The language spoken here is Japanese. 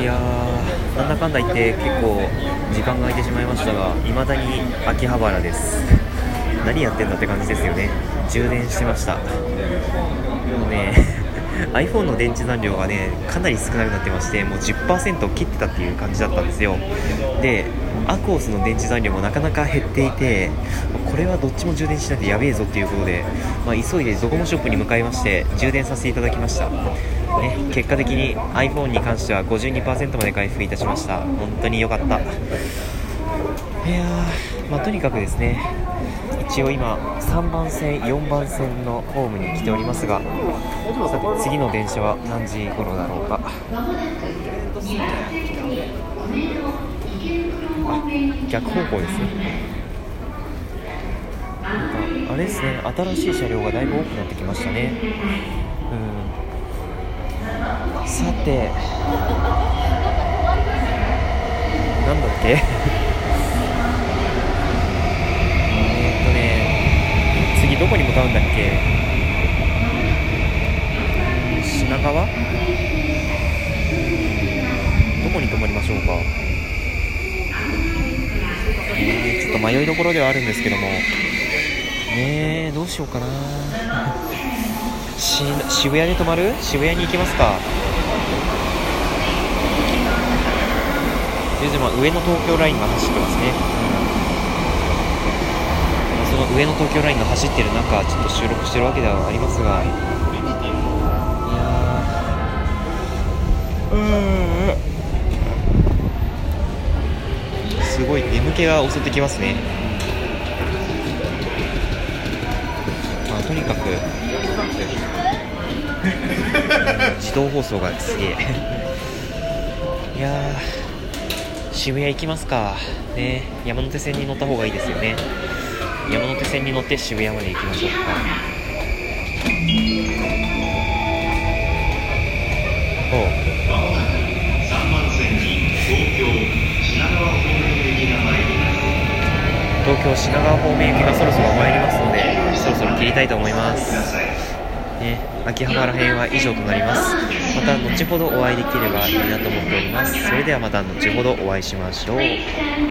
いやーなんだかんだ言って結構時間が空いてしまいましたがいまだに秋葉原です。何やってんだって感じですよね。充電してました。もうね iPhone の電池残量がねかなり少なくなってましてもう10%切ってたっていう感じだったんですよ。でアコースの電池残量もなかなか減っていてこれはどっちも充電しないとやべえぞっていうことで、まあ、急いでドコモショップに向かいまして充電させていただきました、ね、結果的に iPhone に関しては52%まで回復いたしました。本当に良かった。いや、まあ、とにかくですね一応今3番線4番線のホームに来ておりますがさて次の電車は何時頃だろうか。逆方向ですね。なんかあれですね。新しい車両がだいぶ多くなってきましたね。うん。さて。なんだっけ？えっとね。次どこに向かうんだっけ？品川？どこに泊まりましょうかえーちょっと迷いどころではあるんですけども。ねどうしようかな。し渋谷で泊まる？渋谷に行きますか。でまあ上野東京ラインが走ってますね、うん。まその上野東京ラインが走ってる中ちょっと収録してるわけではありますが。ごい眠気が襲ってきますね。まあとにかく自動放送がすげえ。いやー渋谷行きますか。ね山手線に乗った方がいいですよね。山手線に乗って渋谷まで行きましょう。か東京品川方面行きがそろそろ参りますのでそろそろ切りたいと思います。ね、秋葉原編は以上となります。また後ほどお会いできればいいなと思っております。それではまた後ほどお会いしましょう。